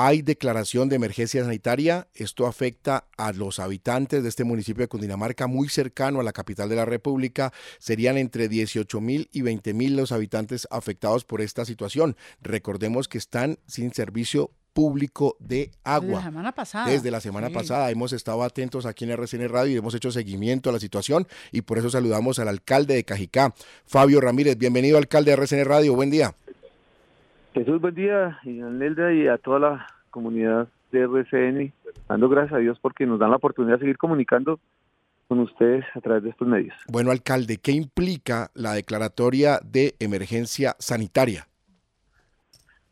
Hay declaración de emergencia sanitaria. Esto afecta a los habitantes de este municipio de Cundinamarca, muy cercano a la capital de la República. Serían entre 18 mil y 20 mil los habitantes afectados por esta situación. Recordemos que están sin servicio público de agua. Desde la semana pasada. Desde la semana Sí. pasada hemos estado atentos aquí en RCN Radio y hemos hecho seguimiento a la situación y por eso saludamos al alcalde de Cajicá, Fabio Ramírez. Bienvenido alcalde de RCN Radio. Buen día. Jesús, buen día, y a Nelda y a toda la comunidad de RCN, dando gracias a Dios porque nos dan la oportunidad de seguir comunicando con ustedes a través de estos medios. Bueno, alcalde, ¿qué implica la declaratoria de emergencia sanitaria?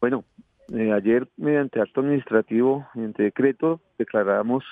Bueno, eh, ayer mediante acto administrativo, mediante decreto, declaramos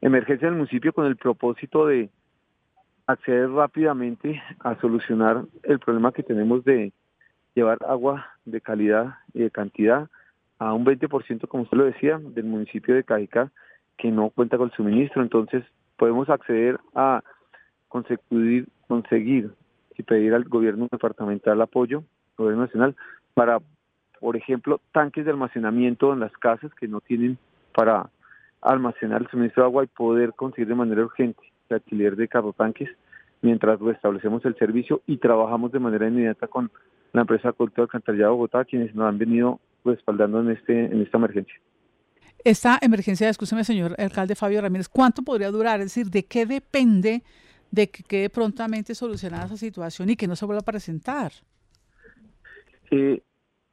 emergencia en el municipio con el propósito de acceder rápidamente a solucionar el problema que tenemos de llevar agua de calidad y de cantidad a un 20%, como usted lo decía, del municipio de Cajicá, que no cuenta con el suministro. Entonces, podemos acceder a conseguir, conseguir y pedir al gobierno departamental apoyo, gobierno nacional, para, por ejemplo, tanques de almacenamiento en las casas que no tienen para almacenar el suministro de agua y poder conseguir de manera urgente el alquiler de carrotanques mientras restablecemos el servicio y trabajamos de manera inmediata con la empresa de Alcantarillado de Bogotá, quienes nos han venido respaldando en este en esta emergencia. Esta emergencia, escúcheme, señor alcalde Fabio Ramírez, ¿cuánto podría durar? Es decir, ¿de qué depende de que quede prontamente solucionada esa situación y que no se vuelva a presentar? Eh,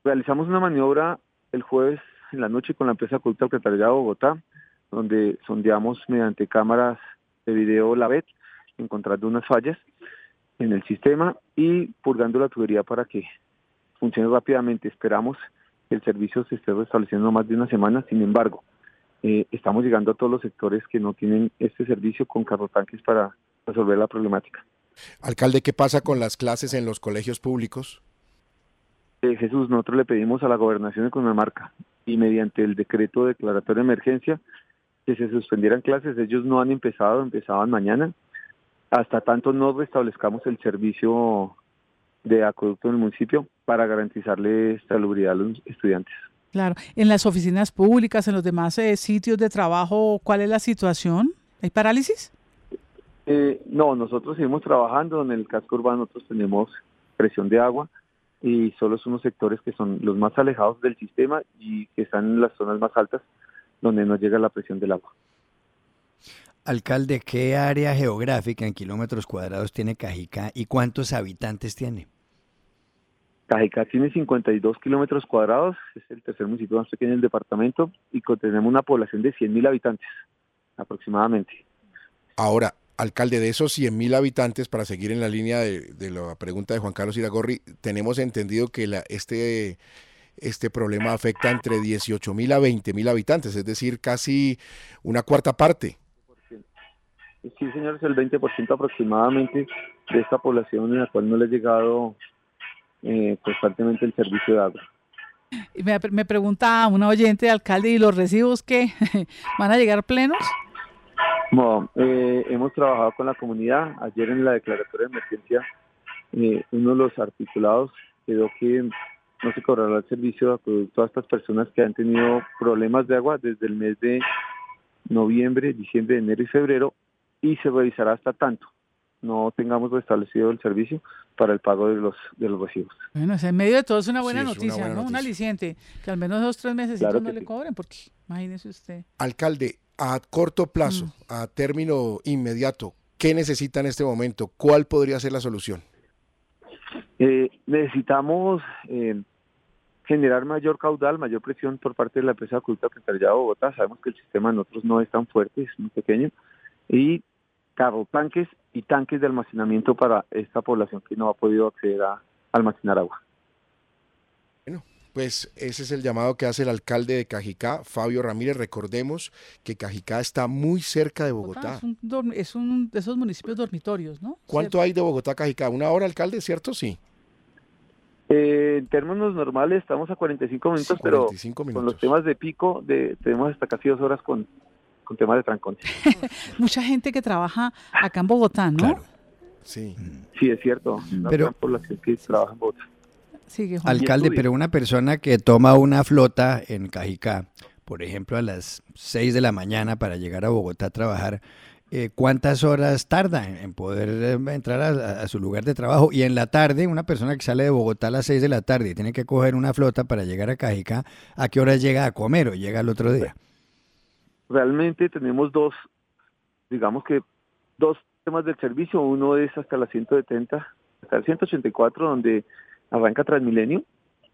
realizamos una maniobra el jueves en la noche con la empresa de Alcantarillado de Bogotá, donde sondeamos mediante cámaras de video la VET, encontrando unas fallas en el sistema y purgando la tubería para que funcione rápidamente. Esperamos que el servicio se esté restableciendo más de una semana, sin embargo, eh, estamos llegando a todos los sectores que no tienen este servicio con carrotanques para resolver la problemática. Alcalde, ¿qué pasa con las clases en los colegios públicos? Eh, Jesús, nosotros le pedimos a la gobernación de Cundinamarca y mediante el decreto declaratorio de emergencia que se suspendieran clases. Ellos no han empezado, empezaban mañana. Hasta tanto no restablezcamos el servicio de acueducto en el municipio para garantizarle salubridad a los estudiantes. Claro, en las oficinas públicas, en los demás eh, sitios de trabajo, ¿cuál es la situación? ¿Hay parálisis? Eh, no, nosotros seguimos trabajando. En el casco urbano nosotros tenemos presión de agua y solo son los sectores que son los más alejados del sistema y que están en las zonas más altas donde no llega la presión del agua. Alcalde, ¿qué área geográfica en kilómetros cuadrados tiene Cajicá y cuántos habitantes tiene? Cajicá tiene 52 kilómetros cuadrados, es el tercer municipio más pequeño del departamento y tenemos una población de 100 mil habitantes aproximadamente. Ahora, alcalde, de esos 100 mil habitantes, para seguir en la línea de, de la pregunta de Juan Carlos Iragorri, tenemos entendido que la, este, este problema afecta entre 18 mil a 20 mil habitantes, es decir, casi una cuarta parte. Sí, señor, es el 20% aproximadamente de esta población en la cual no le ha llegado eh, constantemente el servicio de agua. Y Me, me pregunta una oyente, alcalde, ¿y los recibos qué? ¿Van a llegar plenos? Bueno, eh, hemos trabajado con la comunidad. Ayer en la declaratoria de emergencia, eh, uno de los articulados quedó que no se cobrará el servicio de acueducto a estas personas que han tenido problemas de agua desde el mes de noviembre, diciembre, enero y febrero y se revisará hasta tanto no tengamos restablecido el servicio para el pago de los de los recibos. Bueno, en medio de todo es una buena Sí, es una noticia, buena ¿no? Un noticia. aliciente, que al menos dos, tres meses Claro no le sí. cobren, porque imagínese usted. Alcalde, a corto plazo, Mm. a término inmediato, ¿qué necesita en este momento? ¿Cuál podría ser la solución? Eh, necesitamos eh, generar mayor caudal, mayor presión por parte de la empresa de acueducto alcantarillado de Bogotá. Sabemos que el sistema de nosotros no es tan fuerte, es muy pequeño. Y carro tanques y tanques de almacenamiento para esta población que no ha podido acceder a almacenar agua. Pues ese es el llamado que hace el alcalde de Cajicá, Fabio Ramírez. Recordemos que Cajicá está muy cerca de Bogotá. Es un, dorm- es un de esos municipios dormitorios, ¿no? ¿Cuánto hay de Bogotá a Cajicá? ¿Una hora, alcalde? ¿Cierto? Sí. Eh, en términos normales estamos a 45 minutos, pero 45 con los temas de pico de, tenemos hasta casi dos horas con, con temas de trancones. Mucha gente que trabaja acá en Bogotá, ¿no? Claro. Sí. Sí, es cierto. Una Pero- gran población que trabaja en Bogotá. Sigue, Juan. Alcalde, pero una persona que toma una flota en Cajicá, por ejemplo, a las 6 de la mañana para llegar a Bogotá a trabajar, eh, ¿cuántas horas tarda en, poder eh, entrar a, a su lugar de trabajo? Y en la tarde, una persona que sale de Bogotá a las 6 de la tarde y tiene que coger una flota para llegar a Cajicá, ¿a qué hora llega a comer o llega al otro día? Realmente tenemos dos, digamos que dos temas del servicio. Uno es hasta la 170, hasta el 184, donde arranca Transmilenio.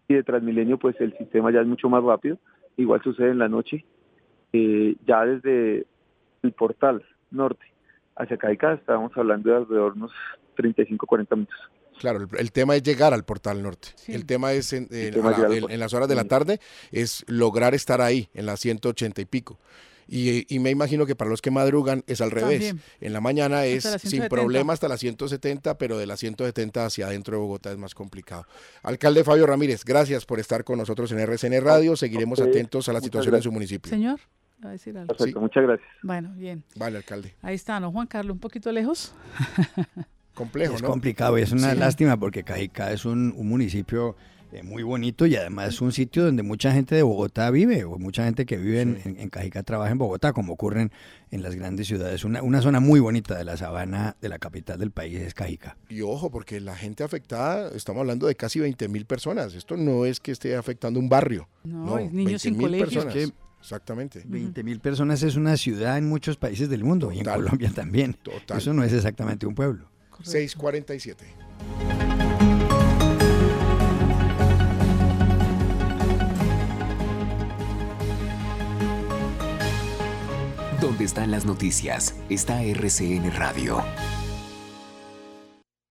Y de Transmilenio, pues el sistema ya es mucho más rápido. Igual sucede en la noche. Eh, ya desde el portal norte hacia Caica, estábamos hablando de alrededor de unos 35, 40 minutos. Claro, el, el tema es llegar al portal norte. Sí. El tema es en, tema la- las horas de la tarde, es lograr estar ahí, en las 180 y pico. Y, y me imagino que para los que madrugan es al revés. También. En la mañana es sin 170. problema hasta las 170, pero de las 170 hacia adentro de Bogotá es más complicado. Alcalde Fabio Ramírez, gracias por estar con nosotros en RCN Radio. Seguiremos atentos a la muchas situación en su municipio. Señor, va a decir algo. Perfecto, Sí. muchas gracias. Bueno, bien. Vale, alcalde. Ahí está, ¿no, Juan Carlos? Un poquito lejos. Complejo, es ¿no? complicado y es una Sí. lástima porque Cajicá es un, un municipio eh, muy bonito y además es un sitio donde mucha gente de Bogotá vive o mucha gente que vive en, en- en Cajicá trabaja en Bogotá, como ocurren en las grandes ciudades. Una, una zona muy bonita de la sabana de la capital del país es Cajicá. Y ojo, porque la gente afectada, estamos hablando de casi 20 mil personas. Esto no es que esté afectando un barrio. No, y niños sin 20.000 colegios. personas. Que- Exactamente. 20 mil personas es una ciudad en muchos países del mundo y en. Colombia también. Total. Eso no es exactamente un pueblo. 647. Donde están las noticias, está RCN Radio.